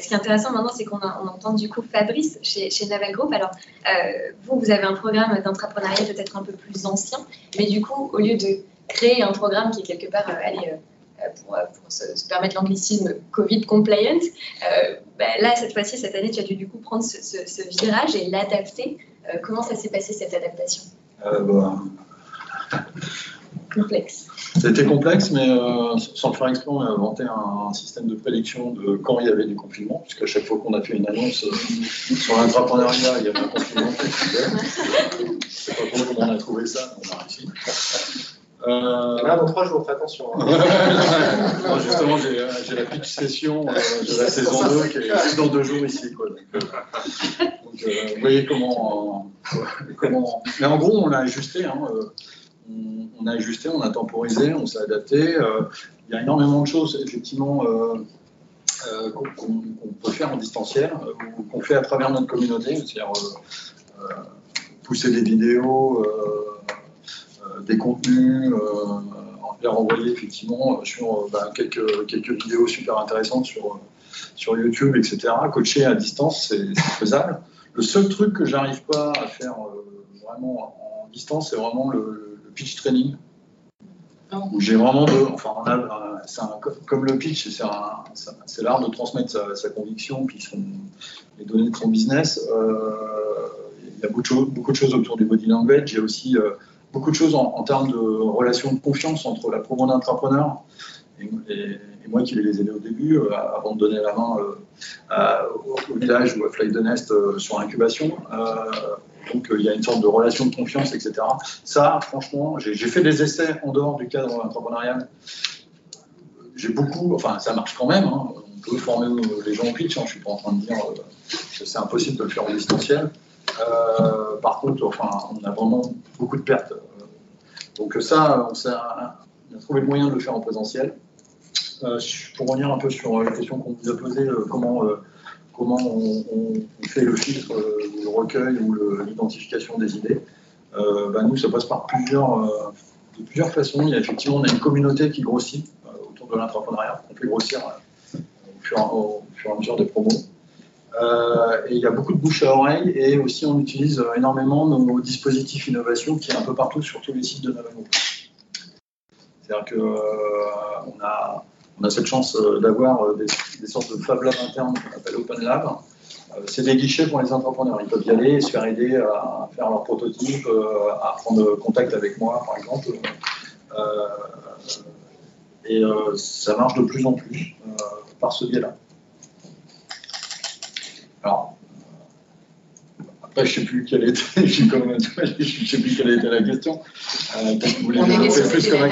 ce qui est intéressant maintenant, c'est qu'on entend du coup Fabrice chez, Naval Group. Alors, vous, vous avez un programme d'entrepreneuriat peut-être un peu plus ancien, mais du coup, au lieu de créer un programme qui est quelque part, allez, pour, se, permettre l'anglicisme Covid compliant, ben là, cette fois-ci, cette année, tu as dû du coup prendre ce, virage et l'adapter. comment ça s'est passé cette adaptation? Bah, complexe. C'était complexe, mais euh, sans le faire exprès, on a inventé un, système de prédiction de quand il y avait du confinement, puisqu'à chaque fois qu'on a fait une annonce euh, sur l'entrepreneuriat, il y avait un confinement Je ne sais pas comment on a trouvé ça, on a réussi. Euh... Là, dans trois jours, fais attention. Hein. justement, j'ai la pitch session de la saison 2 qui est dans deux jours ici. Quoi. Donc, vous voyez comment, comment. Mais en gros, on l'a ajusté. Hein, on, a ajusté, on a temporisé, on s'est adapté. Euh, il y a énormément de choses, effectivement, euh, euh, qu'on peut faire en distanciel, qu'on fait à travers notre communauté, c'est-à-dire pousser des vidéos, des contenus, les renvoyer effectivement sur quelques, quelques vidéos super intéressantes sur, sur YouTube, etc. Coacher à distance, c'est faisable. Le seul truc que j'arrive pas à faire vraiment en distance, c'est vraiment le, pitch training. Ah j'ai vraiment de, enfin, comme le pitch, c'est l'art de transmettre sa, conviction, puis les données de son business. Euh, il y a beaucoup de, choses, beaucoup de, choses, autour du body language. Il y a aussi euh, beaucoup de choses en, termes de relations de confiance entre la promo d'entrepreneur et, moi qui vais les aider au début, euh, avant de donner la main au, village ou à Fly de Nest sur l'incubation. Donc euh, il y a une sorte de relation de confiance, etc. Ça, franchement, j'ai fait des essais en dehors du cadre entrepreneurial. J'ai beaucoup, enfin ça marche quand même. Hein. On peut former les gens au pitch. Hein. Je ne suis pas en train de dire euh, que c'est impossible de le faire en distanciel. Euh, par contre, enfin, on a vraiment beaucoup de pertes. Donc ça, on, a, trouvé le moyen de le faire en présentiel. Pour revenir un peu sur la question qu'on vous a posée, comment comment on, fait le filtre, euh, le recueil ou l'identification des idées. Euh, bah, nous, ça passe par plusieurs, euh, de plusieurs façons. Il y a effectivement, on a une communauté qui grossit autour de l'entrepreneuriat, qu'on fait grossir au fur, et à mesure des promos. et il y a beaucoup de bouche à oreille et aussi on utilise énormément nos, dispositifs innovation qui est un peu partout sur tous les sites de Navano. C'est-à-dire qu'on a on a cette chance euh, d'avoir euh, des, sortes de Fab Lab internes qu'on appelle Open Lab. Euh, c'est des guichets pour les entrepreneurs. Ils peuvent y aller et se faire aider à faire leur prototype, à prendre contact avec moi, par exemple. et ça marche de plus en plus par ce biais-là. Alors, après, je ne sais plus quelle était, je sais plus quelle était la question. Que vous voulez plus comme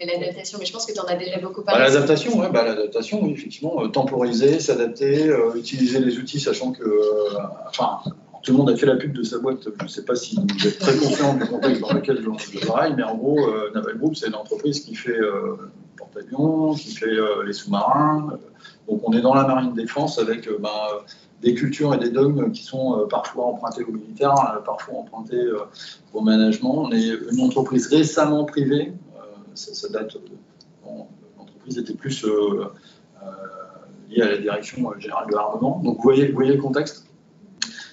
accès l'adaptation, mais je pense que tu en as déjà beaucoup parlé. Bah, l'adaptation, ouais, bah, l'adaptation, oui, effectivement, euh, temporiser, s'adapter, euh, utiliser les outils, sachant que, euh, enfin, tout le monde a fait la pub de sa boîte. Je ne sais pas si vous êtes très conscient du contexte dans lequel je travaille, mais en gros, Naval Group, c'est une entreprise qui fait porte-avions, qui fait les sous-marins. donc, on est dans la marine défense avec ben, des cultures et des dogmes qui sont parfois empruntés au militaire, parfois empruntés au management. On est une entreprise récemment privée, ça, date. L'entreprise était plus euh, euh, liée à la direction générale de l'armement. Donc vous voyez, le contexte?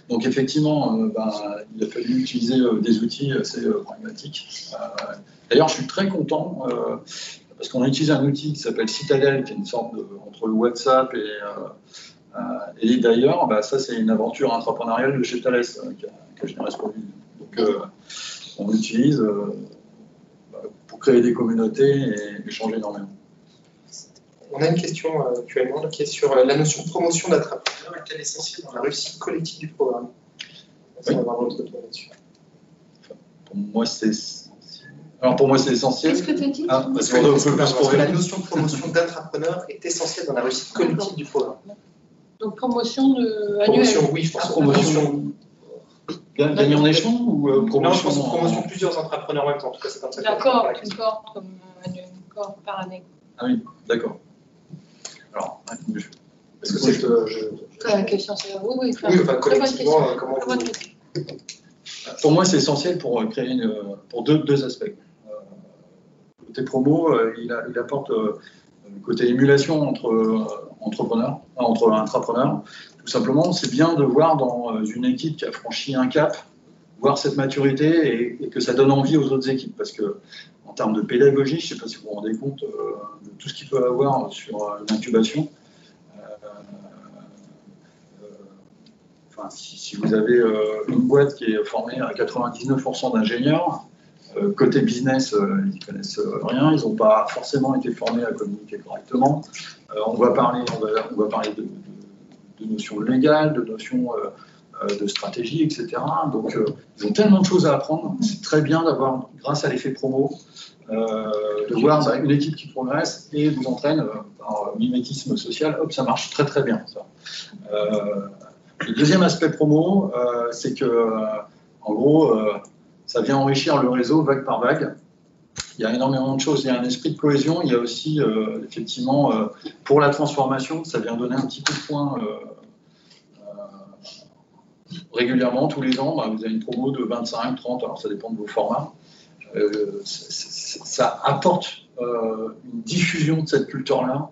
Donc effectivement, euh, ben, il a fallu utiliser des outils assez pragmatiques. D'ailleurs, je suis très content parce qu'on a utilisé un outil qui s'appelle Citadel, qui est une sorte de, entre le WhatsApp et, et d'ailleurs, bah, ça c'est une aventure entrepreneuriale de chez Thales qui a, généré ce produit. Donc on l'utilise créer des communautés et échanger énormément. On a une question euh, actuellement qui est sur euh, la notion de promotion d'entrepreneur est-elle essentielle dans la réussite collective du programme oui. votre là-dessus. Pour moi, c'est alors pour moi, c'est essentiel. Qu'est-ce que tu as dit ah, parce, que, la notion de promotion d'entrepreneur est essentielle dans la réussite collective du programme. Donc promotion de promotion, oui, je pense promotion, Gagner en échelon ou euh, promotion Non, je pense promotion de plusieurs entrepreneurs en même temps. En tout cas, c'est comme ça. D'accord, une cohorte comme une cohorte par année. Ah oui, d'accord. Alors, est-ce que c'est je, La question, c'est oui, oui. Oui, enfin, collectivement, euh, comment vous... Pour moi, c'est essentiel pour euh, créer une, pour deux, deux aspects. côté promo, il, il, apporte côté émulation entre entrepreneurs, entre intrapreneurs. Tout simplement, c'est bien de voir dans une équipe qui a franchi un cap, voir cette maturité et, que ça donne envie aux autres équipes. Parce que en termes de pédagogie, je ne sais pas si vous vous rendez compte de tout ce qu'il peut avoir sur l'incubation. si, vous avez euh, une boîte qui est formée à 99% d'ingénieurs, euh, côté business, euh, ils ne connaissent rien, ils n'ont pas forcément été formés à communiquer correctement. on, parler, on, va, parler de, notions légales, de notions de stratégie, etc. Donc, ils ont tellement de choses à apprendre. C'est très bien d'avoir, grâce à l'effet promo, de voir bah, une équipe qui progresse et vous entraîne par mimétisme social. Hop, ça marche très très bien. Ça. Le deuxième aspect promo, euh, c'est que, euh, en gros, euh, ça vient enrichir le réseau vague par vague. Il y a énormément de choses, il y a un esprit de cohésion, il y a aussi, effectivement, pour la transformation, ça vient donner un petit coup de poing régulièrement, tous les ans. Vous avez une promo de 25, 30, alors ça dépend de vos formats. ça apporte une diffusion de cette culture-là,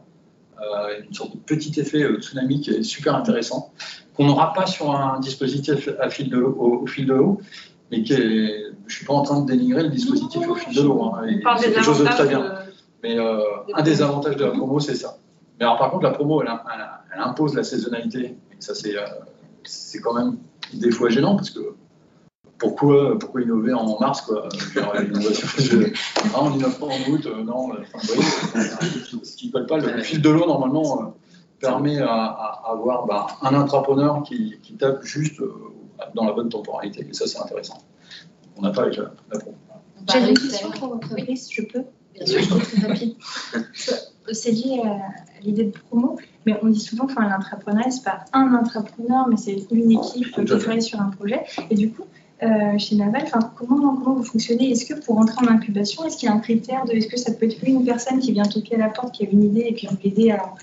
une sorte de petit effet tsunami qui est super intéressant qu'on n'aura pas sur un dispositif de au, fil de l'eau, mais qui je ne suis pas en train de dénigrer le dispositif au fil de l'eau. Hein, c'est quelque chose de très bien. Mais euh, un des avantages de la promo, c'est ça. Mais alors par contre, la promo, elle, impose la saisonnalité. Et ça, c'est, euh, c'est quand même des fois gênant parce que pourquoi, pourquoi innover en mars quoi L'innovation, ah, on innove pas en août, euh, non. Enfin, vous voyez, ce qui ne colle pas, le fil de l'eau, normalement, permet à, avoir bah, un entrepreneur qui, tape juste euh, dans la bonne temporalité. Et ça, c'est intéressant. On n'a pas avec la, la J'ai une question pour votre si je peux. Bien sûr, je très rapide. C'est lié à l'idée de promo, mais on dit souvent que l'entrepreneuriat, ce n'est pas un entrepreneur, mais c'est une équipe qui travaille sur un projet. Et du coup, euh, chez Naval, comment, comment vous fonctionnez? Est-ce que pour entrer en incubation, est-ce qu'il y a un critère de est-ce que ça peut être une personne qui vient toquer à la porte, qui a une idée et puis on peut l'aider à,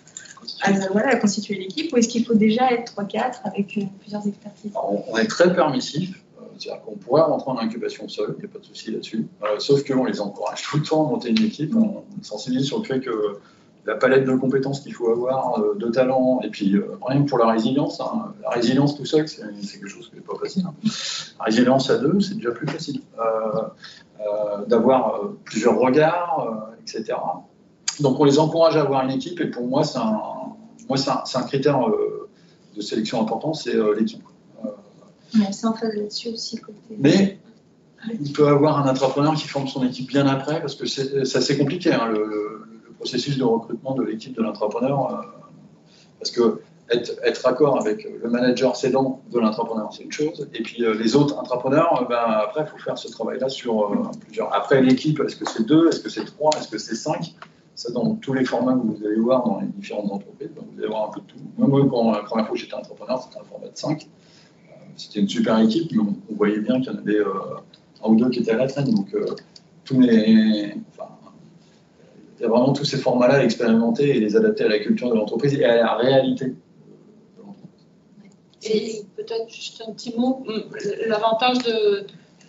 à, voilà, à constituer l'équipe ou est-ce qu'il faut déjà être 3-4 avec euh, plusieurs expertises? On, est très permissif. Euh, c'est-à-dire qu'on pourrait rentrer en incubation seul, il n'y a pas de souci là-dessus. Euh, sauf qu'on les encourage tout le temps à monter une équipe. On sensibilise sur le fait que la palette de compétences qu'il faut avoir, de talents, et puis rien que pour la résilience. Hein. La résilience tout seul, c'est quelque chose qui n'est pas facile. Hein. La résilience à deux, c'est déjà plus facile. D'avoir plusieurs regards, etc. Donc on les encourage à avoir une équipe, et pour moi, c'est un, moi, c'est un, critère euh, de sélection important, c'est euh, l'équipe. Mais c'est en phase là-dessus aussi. Côté... Mais il peut avoir un entrepreneur qui forme son équipe bien après, parce que c'est assez compliqué, hein, le, processus de recrutement de l'équipe de l'entrepreneur. Euh, parce que être, être accord avec le manager cédant de l'entrepreneur, c'est une chose. Et puis les autres entrepreneurs, ben, après, il faut faire ce travail-là sur plusieurs. Après, l'équipe, est-ce que c'est deux, est-ce que c'est trois, est-ce que c'est cinq? Ça, dans tous les formats que vous allez voir dans les différentes entreprises, vous allez voir un peu de tout. Moi, quand la première fois que j'étais entrepreneur, c'était un format de 5. Euh, c'était une super équipe, mais on, voyait bien qu'il y en avait euh, un ou deux qui étaient à la traîne. Donc, euh, tous les, enfin, il y a vraiment tous ces formats-là à expérimenter et les adapter à la culture de l'entreprise et à la réalité de l'entreprise. Et peut-être juste un petit mot, l'avantage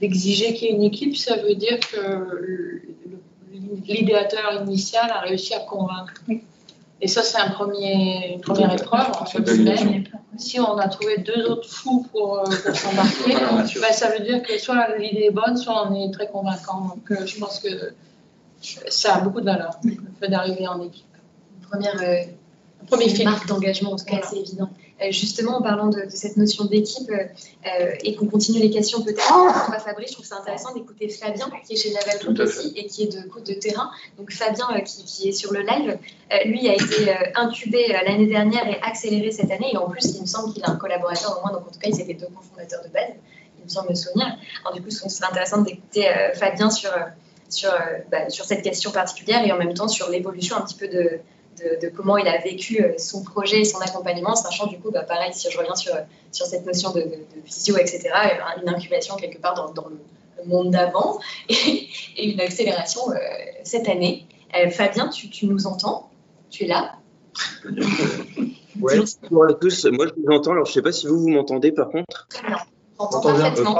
d'exiger qu'il y ait une équipe, ça veut dire que l'idéateur initial a réussi à convaincre. Et ça, c'est un premier, une première épreuve. Si on a trouvé deux autres fous pour, euh, s'embarquer, ben, ça veut dire que soit l'idée est bonne, soit on est très convaincant. Donc, euh, je pense que ça a beaucoup de valeur, le fait d'arriver en équipe. Une première euh, premier marque d'engagement, en tout cas, c'est évident. Euh, justement, en parlant de, cette notion d'équipe euh, et qu'on continue les questions peut-être à Fabrice, je trouve ça intéressant d'écouter Fabien qui est chez Naval Group aussi et qui est de, de terrain. Donc Fabien euh, qui, est sur le live, lui a été incubé l'année dernière et accéléré cette année et en plus il me semble qu'il a un collaborateur au moins, donc en tout cas ils étaient deux cofondateurs de base, il me semble me souvenir. Alors du coup, ce serait intéressant d'écouter Fabien sur, sur, bah, sur cette question particulière et en même temps sur l'évolution un petit peu de de, comment il a vécu euh, son projet et son accompagnement, sachant du coup, bah, pareil, si je reviens sur, sur cette notion de, de, visio, etc., euh, une incubation quelque part dans, dans le, monde d'avant et, une accélération euh, cette année. Fabien, tu, tu, nous entends? Tu es là? Oui, bonjour à tous. Moi, je vous entends. Alors, je ne sais pas si vous, vous m'entendez par contre. Très bien. Parfaitement.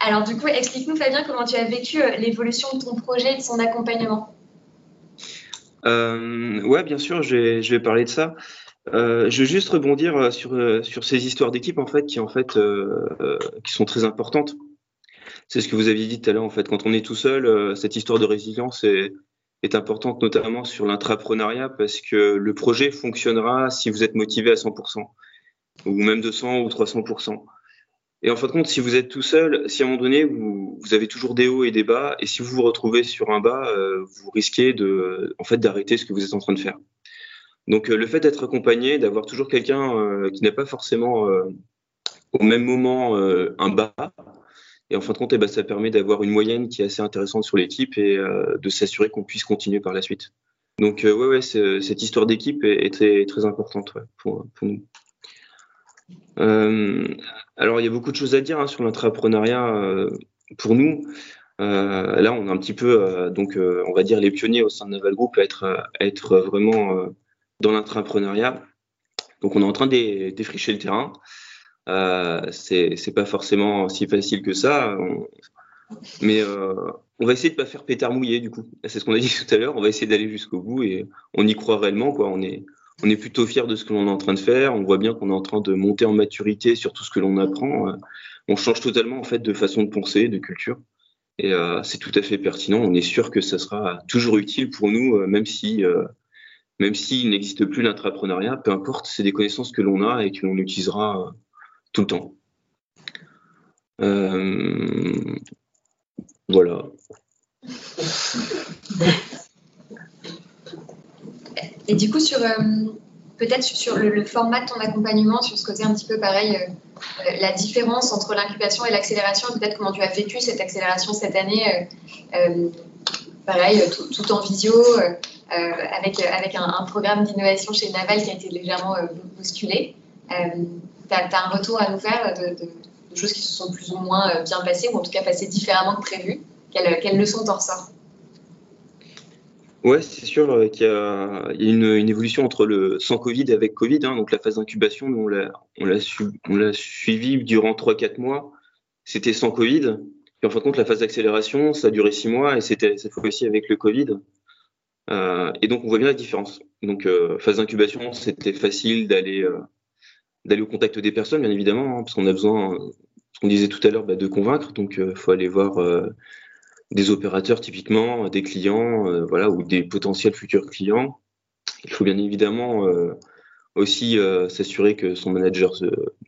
Alors, du coup, explique-nous, Fabien, comment tu as vécu l'évolution de ton projet et de son accompagnement euh, Ouais, bien sûr, je vais, parler de ça. Euh, je veux juste rebondir sur, sur ces histoires d'équipe en fait qui en fait qui sont très importantes. C'est ce que vous aviez dit tout à l'heure en fait. Quand on est tout seul, cette histoire de résilience est, est importante notamment sur l'intrapreneuriat parce que le projet fonctionnera si vous êtes motivé à 100% ou même 200 ou 300%. Et en fin de compte, si vous êtes tout seul, si à un moment donné, vous, avez toujours des hauts et des bas, et si vous vous retrouvez sur un bas, euh, vous risquez en fait, d'arrêter ce que vous êtes en train de faire. Donc, euh, le fait d'être accompagné, d'avoir toujours quelqu'un euh, qui n'a pas forcément au même moment un bas, et en fin de compte, eh ben, ça permet d'avoir une moyenne qui est assez intéressante sur l'équipe et de s'assurer qu'on puisse continuer par la suite. Donc, ouais, cette histoire d'équipe est, très, importante pour nous. Euh, alors, il y a beaucoup de choses à dire hein, sur l'entrepreneuriat euh, pour nous. Euh, là, on a un petit peu, donc, on va dire les pionniers au sein de Naval Group à être, être vraiment dans l'entrepreneuriat. Donc, on est en train de défricher le terrain. Euh, c'est pas forcément si facile que ça, mais on va essayer de pas faire pétard mouillé du coup. C'est ce qu'on a dit tout à l'heure. On va essayer d'aller jusqu'au bout et on y croit réellement. Quoi. On est, on est plutôt fier de ce que l'on est en train de faire. On voit bien qu'on est en train de monter en maturité sur tout ce que l'on apprend. Euh, on change totalement en fait de façon de penser, de culture. Et euh, c'est tout à fait pertinent. On est sûr que ça sera toujours utile pour nous, euh, même si même s'il n'existe plus l'intrapreneuriat, peu importe, c'est des connaissances que l'on a et que l'on utilisera tout le temps. voilà. Et du coup, sur euh, peut-être sur le, format de ton accompagnement, sur ce côté un petit peu pareil, euh, euh, la différence entre l'incubation et l'accélération, peut-être comment tu as vécu cette accélération cette année, pareil, tout, en visio, avec, avec un, programme d'innovation chez Naval qui a été légèrement bousculé. tu as, un retour à nous faire de, choses qui se sont plus ou moins bien passées, ou en tout cas passées différemment que prévu. Quelles, quelles leçons t'en ressort Ouais, c'est sûr euh, qu'il y a, une, évolution entre le sans Covid et avec Covid. Hein. donc la phase d'incubation, on l'a, on l'a, suivi durant 3-4 mois. C'était sans Covid. Puis en fin de compte, la phase d'accélération, ça a duré 6 mois et c'était cette fois aussi avec le Covid. Euh, et donc on voit bien la différence. Donc euh, phase d'incubation, c'était facile d'aller d'aller au contact des personnes, bien évidemment, hein, parce qu'on a besoin, ce qu'on disait tout à l'heure, bah, de convaincre. Donc il faut aller voir des opérateurs typiquement, des clients, euh, voilà, ou des potentiels futurs clients. Il faut bien évidemment euh, aussi euh, s'assurer que son manager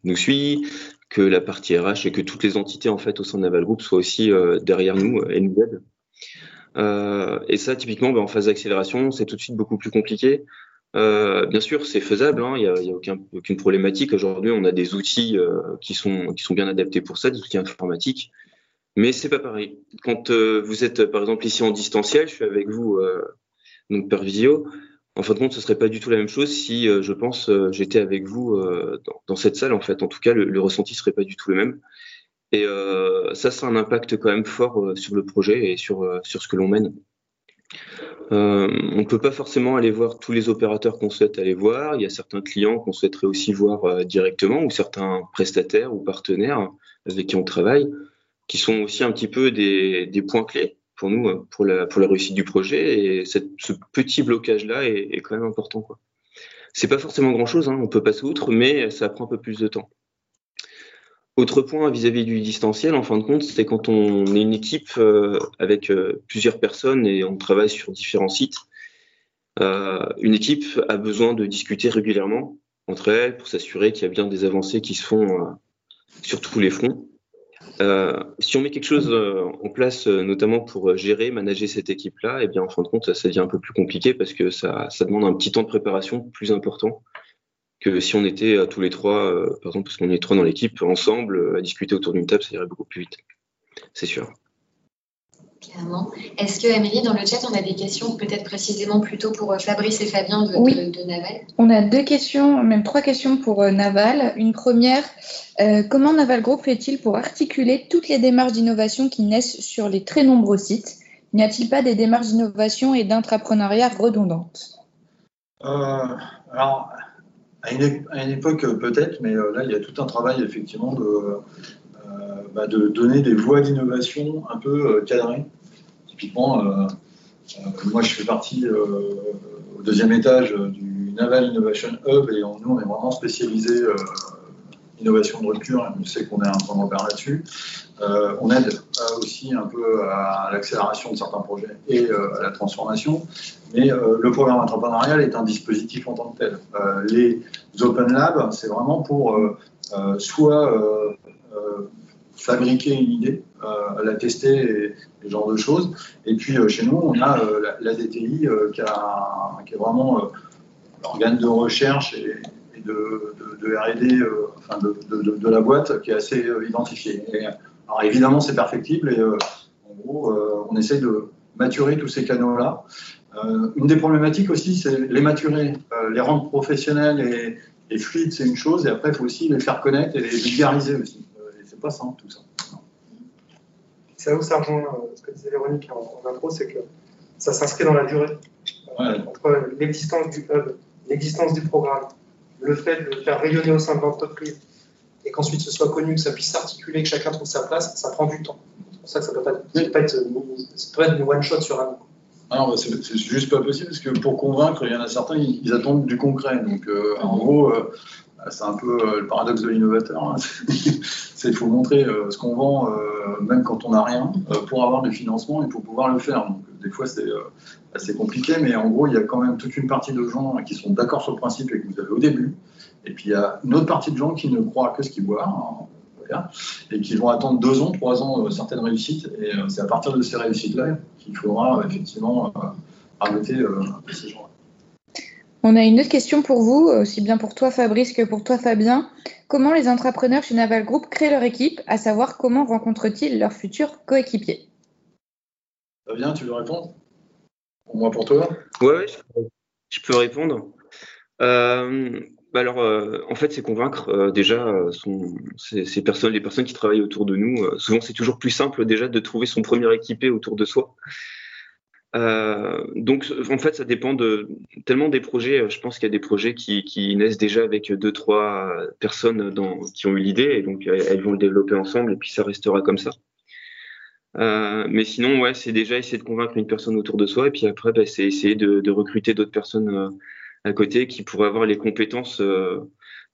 nous suit, que la partie RH et que toutes les entités en fait au sein de Naval Group soient aussi derrière nous et nous aident. et ça, typiquement, ben, en phase d'accélération, c'est tout de suite beaucoup plus compliqué. bien sûr, c'est faisable, hein, il n'y a, aucune problématique. Aujourd'hui, on a des outils qui sont bien adaptés pour ça, des outils informatiques. Mais c'est pas pareil. Quand euh, vous êtes, par exemple, ici en distanciel, je suis avec vous euh, donc par visio. En fin de compte, ce serait pas du tout la même chose si, euh, je pense, j'étais avec vous dans, cette salle. En fait, en tout cas, le, le, ressenti serait pas du tout le même. Et ça, c'est un impact quand même fort sur le projet et sur sur ce que l'on mène. on ne peut pas forcément aller voir tous les opérateurs qu'on souhaite aller voir. Il y a certains clients qu'on souhaiterait aussi voir directement ou certains prestataires ou partenaires avec qui on travaille qui sont aussi un petit peu des, points clés pour nous, pour la, pour la réussite du projet. Et ce petit blocage-là est, quand même important. Quoi. C'est pas forcément grand-chose, hein, on peut passer outre, mais ça prend un peu plus de temps. Autre point vis-à-vis du distanciel, en fin de compte, c'est quand on est une équipe euh, avec euh, plusieurs personnes et on travaille sur différents sites, euh, une équipe a besoin de discuter régulièrement entre elles pour s'assurer qu'il y a bien des avancées qui se font sur tous les fronts. Euh, si on met quelque chose euh, en place, euh, notamment pour gérer, manager cette équipe-là, eh bien, en fin de compte, ça devient un peu plus compliqué parce que ça, ça demande un petit temps de préparation plus important que si on était tous les trois, par exemple, parce qu'on est trois dans l'équipe, ensemble, à discuter autour d'une table, ça irait beaucoup plus vite. C'est sûr. Clairement. Est-ce que, Amélie, dans le chat, on a des questions peut-être précisément plutôt pour euh, Fabrice et Fabien de, Naval? On a deux questions, même trois questions pour euh, Naval. Une première, euh, comment Naval Group fait-il pour articuler toutes les démarches d'innovation qui naissent sur les très nombreux sites? N'y a-t-il pas des démarches d'innovation et d'intrapreneuriat redondantes? Alors, à une, époque peut-être, mais là, il y a tout un travail effectivement de, bah, de donner des voies d'innovation un peu cadrées typiquement, euh, moi, je fais partie au deuxième étage du Naval Innovation Hub et nous, on est vraiment spécialisé innovation de rupture, on sait qu'on est un point repère là-dessus. Euh, on aide euh, aussi un peu à l'accélération de certains projets et euh, à la transformation. Mais le programme entrepreneurial est un dispositif en tant que tel. les Open Labs, c'est vraiment pour soit fabriquer une idée, la tester et, ce genre de choses. Et puis chez nous, on a la, DTI qui, est vraiment l'organe de recherche et, de, RD, de, la boîte, qui est assez identifié. Alors évidemment, c'est perfectible et euh, en gros, euh, on essaye de maturer tous ces canaux-là. Euh, une des problématiques aussi, c'est les maturer, les rendre professionnels et, fluides, c'est une chose, et après, il faut aussi les faire connaître et les vulgariser aussi. Pas simple tout ça. C'est là où ça rejoint ce que disait Véronique en, intro, c'est que ça s'inscrit dans la durée. Entre l'existence du hub, l'existence du programme, le fait de le faire rayonner au sein de l'entreprise, et qu'ensuite ce soit connu, que ça puisse s'articuler, que chacun trouve sa place, ça prend du temps. C'est pour ça que ça ne peut, pas être, peut être une one-shot sur un an. c'est juste pas possible parce que pour convaincre, il y en a certains, ils, attendent du concret. Donc, euh, en gros, euh, c'est un peu euh, le paradoxe de l'innovateur. Hein. c'est il faut montrer ce qu'on vend, même quand on n'a rien, pour avoir des financements et pour pouvoir le faire. Donc, des fois, c'est assez compliqué, mais en gros, il y a quand même toute une partie de gens qui sont d'accord sur le principe et que vous avez au début. Et puis il y a une autre partie de gens qui ne croient que ce qu'ils voient. Hein, et qui vont attendre deux ans, trois ans euh, certaines réussites. Et euh, c'est à partir de ces réussites-là qu'il faudra effectivement euh, arrêter ces gens-là. On a une autre question pour vous, aussi bien pour toi Fabrice que pour toi Fabien. Comment les entrepreneurs chez Naval Group créent leur équipe, à savoir comment rencontrent-ils leurs futurs coéquipiers? Fabien, tu veux répondre? Pour moi, pour toi? Oui, je peux répondre. Euh, bah alors, euh, en fait, c'est convaincre euh, déjà ces, personnes, les personnes qui travaillent autour de nous. souvent, c'est toujours plus simple déjà de trouver son premier équipé autour de soi. Donc, en fait, ça dépend de tellement des projets. Je pense qu'il y a des projets qui, naissent déjà avec deux, trois personnes qui ont eu l'idée, et donc elles vont le développer ensemble, et puis ça restera comme ça. mais sinon, ouais, c'est déjà essayer de convaincre une personne autour de soi, et puis après, bah, c'est essayer de, recruter d'autres personnes à côté qui pourrait avoir les compétences euh,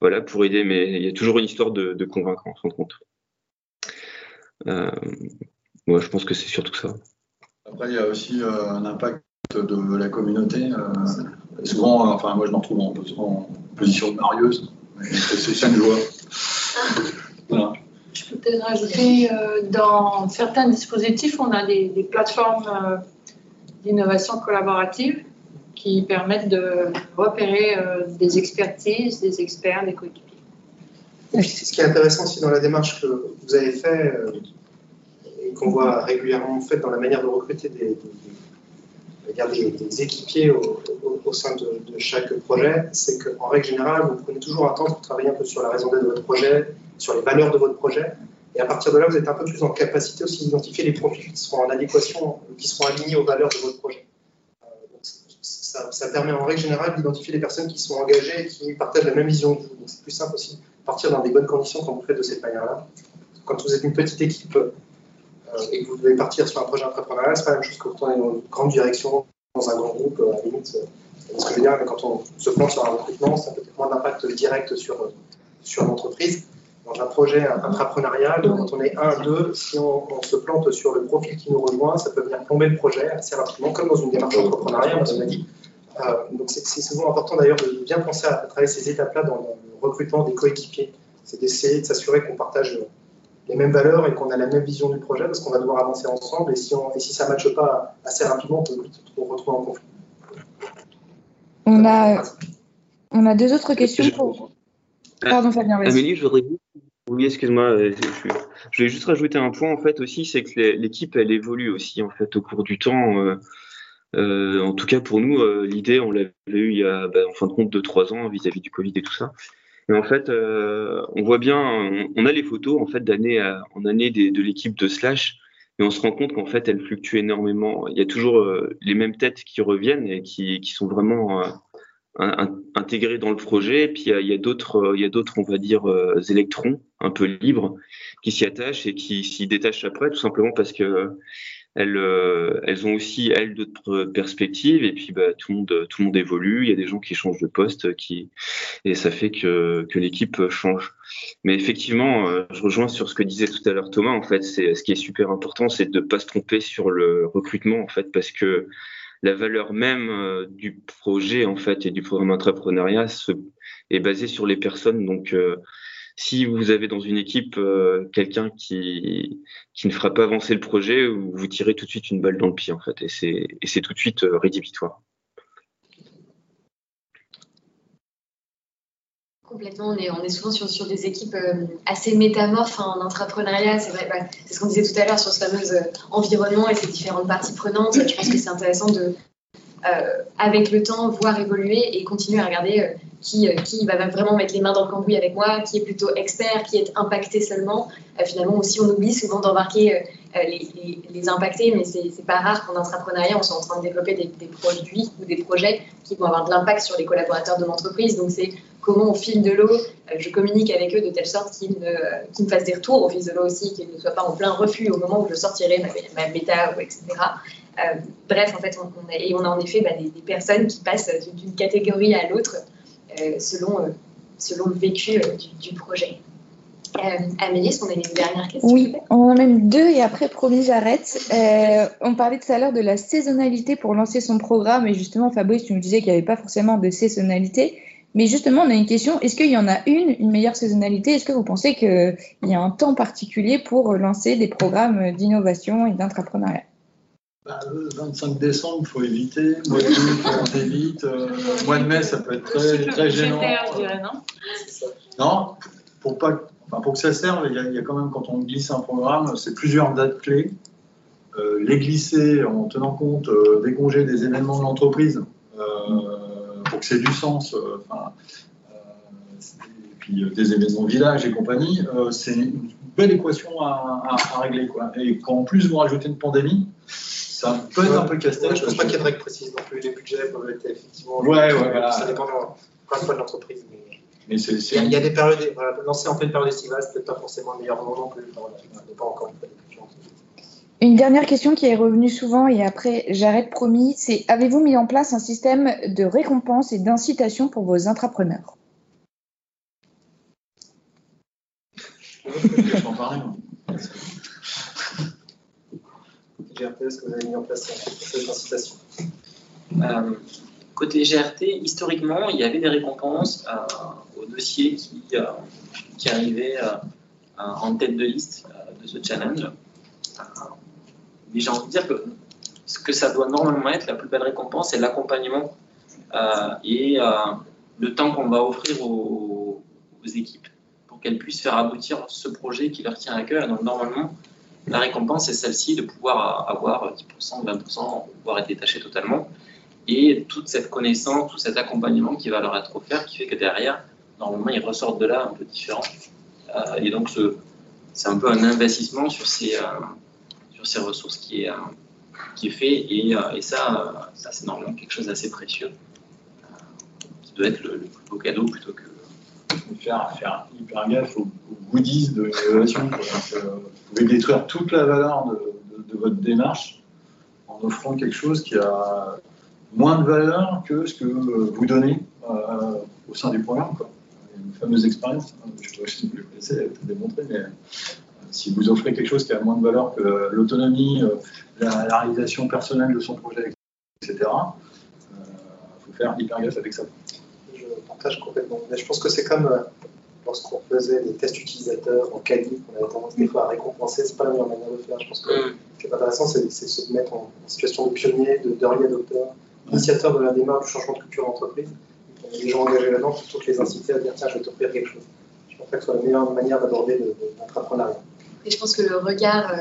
voilà, pour aider. Mais il y a toujours une histoire de, convaincre en fin de compte. Euh, je pense que c'est surtout ça. Après, il y a aussi euh, un impact de la communauté. souvent, enfin, moi, je me retrouve en, position de marieuse, c'est une joie. Je peux peut-être rajouter, dans certains dispositifs, on a des, des plateformes d'innovation collaborative qui permettent de repérer euh, des expertises, des experts, des coéquipiers. Ce qui est intéressant aussi dans la démarche que vous avez fait euh, et qu'on voit régulièrement fait dans la manière de recruter des, des, équipiers au, sein de, chaque projet, c'est qu'en règle générale, vous prenez toujours un temps pour travailler un peu sur la raison d'être de votre projet, sur les valeurs de votre projet. Et à partir de là, vous êtes un peu plus en capacité aussi d'identifier les profils qui seront en adéquation, qui seront alignés aux valeurs de votre projet ça, permet en règle générale d'identifier les personnes qui sont engagées et qui partagent la même vision que vous. C'est plus simple aussi de partir dans des bonnes conditions quand vous faites de cette manière-là. Quand vous êtes une petite équipe euh, et que vous devez partir sur un projet entrepreneurial, c'est pas la même chose que quand on est dans une grande direction, dans un grand groupe, à la limite. ce que je veux dire, quand on se plante sur un recrutement, ça a peut-être moins d'impact direct sur, sur l'entreprise dans un projet intrapreneurial, quand on est un, deux, si on, se plante sur le profil qui nous rejoint, ça peut venir plomber le projet assez rapidement, comme dans une démarche entrepreneuriale, on a dit. Euh, donc c'est souvent important d'ailleurs de bien penser à, travailler ces étapes-là dans le recrutement des coéquipiers. C'est d'essayer de s'assurer qu'on partage les mêmes valeurs et qu'on a la même vision du projet, parce qu'on va devoir avancer ensemble, et si, on, et si ça ne matche pas assez rapidement, on peut vite se retrouver en conflit. On a, on a deux autres questions pour... Pardon Fabien, Amélie, je voudrais oui, excuse-moi, euh, je, vais juste rajouter un point en fait aussi, c'est que l'équipe elle évolue aussi en fait au cours du temps. Euh, euh, en tout cas pour nous, l'idée on l'avait eu il y a bah, en fin de compte deux trois ans vis-à-vis du Covid et tout ça. Et en fait, on voit bien, on, a les photos en fait d'année en année de l'équipe de Slash, et on se rend compte qu'en fait elle fluctue énormément. Il y a toujours les mêmes têtes qui reviennent et qui, qui sont vraiment intégrés dans le projet. Et puis il y a, d'autres, il y a d'autres, on va dire, euh, électrons un peu libres qui s'y attachent et qui s'y détachent après, tout simplement parce que elles, euh, elles ont aussi elles d'autres perspectives et puis bah, tout le monde tout le monde évolue. Il y a des gens qui changent de poste, qui et ça fait que que l'équipe change. Mais effectivement, euh, je rejoins sur ce que disait tout à l'heure Thomas. En fait, c'est ce qui est super important, c'est de pas se tromper sur le recrutement en fait, parce que la valeur même euh, du projet en fait et du programme entrepreneuriat est basée sur les personnes. Donc si vous avez dans une équipe euh, quelqu'un qui, qui ne fera pas avancer le projet, vous tirez tout de suite une balle dans le pied, en fait, et c'est, tout de suite euh, rédhibitoire. Complètement, on est, on est souvent sur, sur des équipes euh, assez métamorphes en entrepreneuriat. C'est vrai, bah, c'est ce qu'on disait tout à l'heure sur ce fameux environnement et ses différentes parties prenantes. Je pense que c'est intéressant de, avec le temps, voir évoluer et continuer à regarder euh, qui va vraiment mettre les mains dans le cambouis avec moi, qui est plutôt expert, qui est impacté seulement. Euh, finalement aussi, on oublie souvent d'embarquer euh, les, les, impactés, mais c'est pas rare qu'en entrepreneuriat, on soit en train de développer des, produits ou des projets qui vont avoir de l'impact sur les collaborateurs de l'entreprise. Donc c'est comment au fil de l'eau, je communique avec eux de telle sorte qu'ils me, fassent des retours au fil de l'eau aussi, qu'ils ne soient pas en plein refus au moment où je sortirai ma, ma etc. bref, en fait, on, a, et on a en effet bah, des, personnes qui passent d'une catégorie à l'autre euh, selon, euh, selon le vécu euh, du, projet. Amélie, est-ce qu'on a une dernière question Oui, on a même deux et après, promis, j'arrête. on parlait tout à l'heure de la saisonnalité pour lancer son programme et justement, Fabrice, tu nous disais qu'il n'y avait pas forcément de saisonnalité. Mais justement, on a une question, est-ce qu'il y en a une, une meilleure saisonnalité? Est-ce que vous pensez qu'il y a un temps particulier pour lancer des programmes d'innovation et d'entrepreneuriat? Bah, le 25 décembre, il faut éviter. Mois de mai, on évite. Euh, mois de mai, ça peut être très, très gênant. non? Non, pour, pas, enfin, pour que ça serve, il y, a, il y, a, quand même, quand on glisse un programme, c'est plusieurs dates clés. Euh, les glisser en tenant compte euh, des congés, des événements de l'entreprise, euh, pour que c'est du sens. Enfin, et puis des événements village et compagnie, c'est une belle équation à, à, à régler. Quoi. Et quand en plus vous rajoutez une pandémie, ça peut être un peu casse-tête. je ne pense pas qu'il y ait de règles précises non plus. Les budgets peuvent être effectivement. Ouais, ouais, voilà. Ça dépend fois de l'entreprise. Mais, mais c'est, c'est... Il, y a, des périodes. Voilà, lancer en pleine période estivale, c'est peut-être pas forcément le meilleur moment non plus. Voilà, ça encore une fois des Une dernière question qui est revenue souvent et après j'arrête promis, c'est avez-vous mis en place un système de récompense et d'incitation pour vos intrapreneurs? Je vais en parler. GRT, est-ce que vous avez mis en place euh, Côté GRT, historiquement, il y avait des récompenses euh, aux dossiers qui, euh, arrivaient en tête de liste de ce challenge. mais j'ai envie de dire que ce que ça doit normalement être, la plus belle récompense, c'est l'accompagnement et le temps qu'on va offrir aux, aux équipes pour qu'elles puissent faire aboutir ce projet qui leur tient à cœur. Donc normalement, la récompense est celle-ci de pouvoir avoir 10%, 20%, voire être détaché totalement. Et toute cette connaissance, tout cet accompagnement qui va leur être offert, qui fait que derrière, normalement, ils ressortent de là un peu différents. Euh, et donc, c'est un peu un investissement sur ces, euh, ressources qui est, euh, qui est fait. Et, ça c'est normalement quelque chose d'assez précieux, qui doit être le, le, plus beau cadeau plutôt que. Faire, faire hyper gaffe aux, goodies de l'innovation pouvez détruire toute la valeur de, votre démarche en offrant quelque chose qui a moins de valeur que ce que vous donnez euh, au sein du programme. Une fameuse expérience, hein, je ne sais si vous connaissez, elle a démontré, mais euh, si vous offrez quelque chose qui a moins de valeur que l'autonomie, euh, la, réalisation personnelle de son projet, etc., il faut faire hyper gaffe avec ça. Je partage complètement. Mais je pense que c'est comme lorsqu'on faisait des tests utilisateurs en quali, on avait tendance des fois à récompenser, c'est pas la meilleure manière de faire. Je pense que mm. ce qui est intéressant, c'est de se mettre en, situation de pionnier, de d'early adopter, initiateur de la démarche du changement de culture d'entreprise. On a des gens engagés là-dedans plutôt que les inciter à dire tiens, je vais t'offrir quelque chose. Je pense que ce soit la meilleure manière d'aborder l'entrepreneuriat. Et je pense que le regard euh,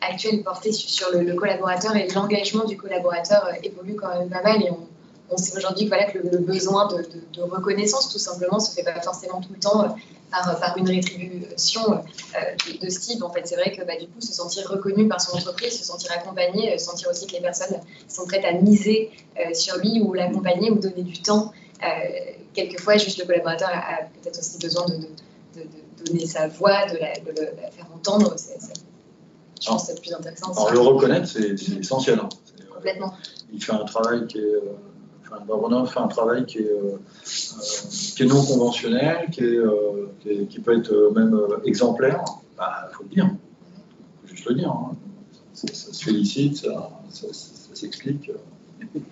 actuel porté sur, le, collaborateur et l'engagement du collaborateur euh, évolue quand même pas mal et on, on sait aujourd'hui voilà, que le, besoin de, reconnaissance, tout simplement, se fait pas forcément tout le temps euh, par, par une rétribution euh, de, ce type. En fait, c'est vrai que bah, du coup, se sentir reconnu par son entreprise, se sentir accompagné, euh, sentir aussi que les personnes sont prêtes à miser sur lui ou l'accompagner ou donner du temps. quelquefois, juste le collaborateur a, peut-être aussi besoin de, donner sa voix, de la, faire entendre. Je pense que c'est plus intéressant. Alors le reconnaître, c'est essentiel. hein. Complètement. il fait un travail qui est, enfin, Barbona fait un travail qui est, euh, qui est non conventionnel, qui, est, euh, qui, est- qui peut être même euh, exemplaire. Il faut le dire. Il faut juste le dire. hein. Ça, ça se félicite, ça, ça- ça- ça s'explique. Il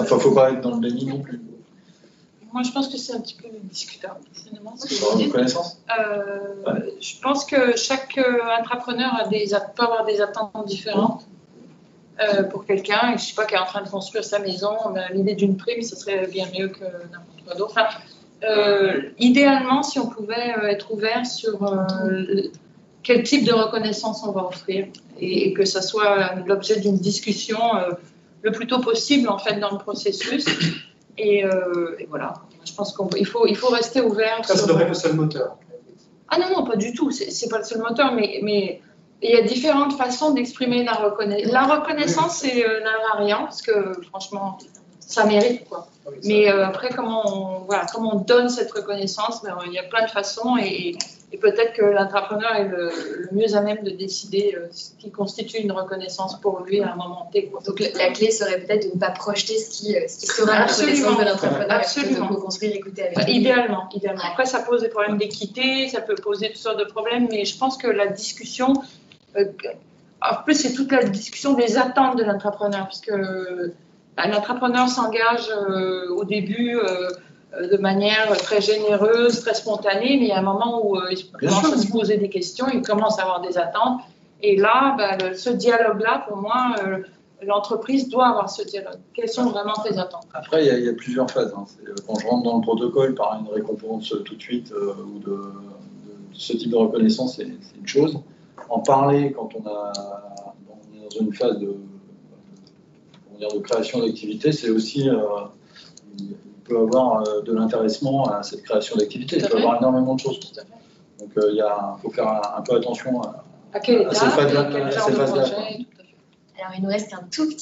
ne faut pas être dans le déni non plus. Moi, je pense que c'est un petit peu discutable, finalement, que Je pense que chaque euh, entrepreneur a des, peut avoir des attentes différentes euh, pour quelqu'un. Et je ne sais pas, qui est en train de construire sa maison, mais l'idée d'une prime, ce serait bien mieux que n'importe quoi d'autre. Enfin, euh, idéalement, si on pouvait euh, être ouvert sur euh, quel type de reconnaissance on va offrir et, et que ça soit l'objet d'une discussion le plus tôt possible en fait dans le processus. Et, et voilà, je pense qu'il faut, il faut rester ouvert. Ça, ça sur- devrait être le seul moteur. ah non, non, pas du tout. C'est pas le seul moteur, mais, mais il y a différentes façons d'exprimer la reconnaissance. La reconnaissance, c'est euh, l'invariant, parce que franchement, ça mérite quoi. Mais euh, après, comment on, voilà, comment on donne cette reconnaissance, ben, il y a plein de façons et, et peut-être que l'entrepreneur est le, le mieux à même de décider euh, ce qui constitue une reconnaissance pour lui à un moment T. quoi. Donc la clé serait peut-être de ne pas projeter ce qui, euh, ce qui sera la Absolument. reconnaissance de l'entrepreneur, Absolument. de co-construire, écouter avec Bah, lui. idéalement, idéalement. Après, ça pose des problèmes d'équité, ça peut poser toutes sortes de problèmes, mais je pense que la discussion, euh, en plus, c'est toute la discussion des attentes de l'entrepreneur, parce que bah, l'entrepreneur s'engage euh, au début euh, euh, de manière très généreuse, très spontanée, mais il y a un moment où euh, il commence à se poser des questions, il commence à avoir des attentes, et là, le- ce dialogue-là, pour moi, euh, l'entreprise doit avoir ce dialogue. Quelles sont vraiment tes attentes? Après, il y, a- il y a plusieurs phases. hein. Euh, Quand je rentre dans le protocole par une récompense euh, tout de suite euh, ou de, de ce type de reconnaissance, c'est une chose. En parler quand on, a, on est dans une phase de, de création d'activité, c'est aussi. euh, il peut avoir euh, de l'intéressement à cette création d'activité. Il peut y avoir énormément de choses. Donc euh, il y a- faut faire un, un peu attention à, À À ces phases-là, à ces. Alors il nous reste qu'un tout petit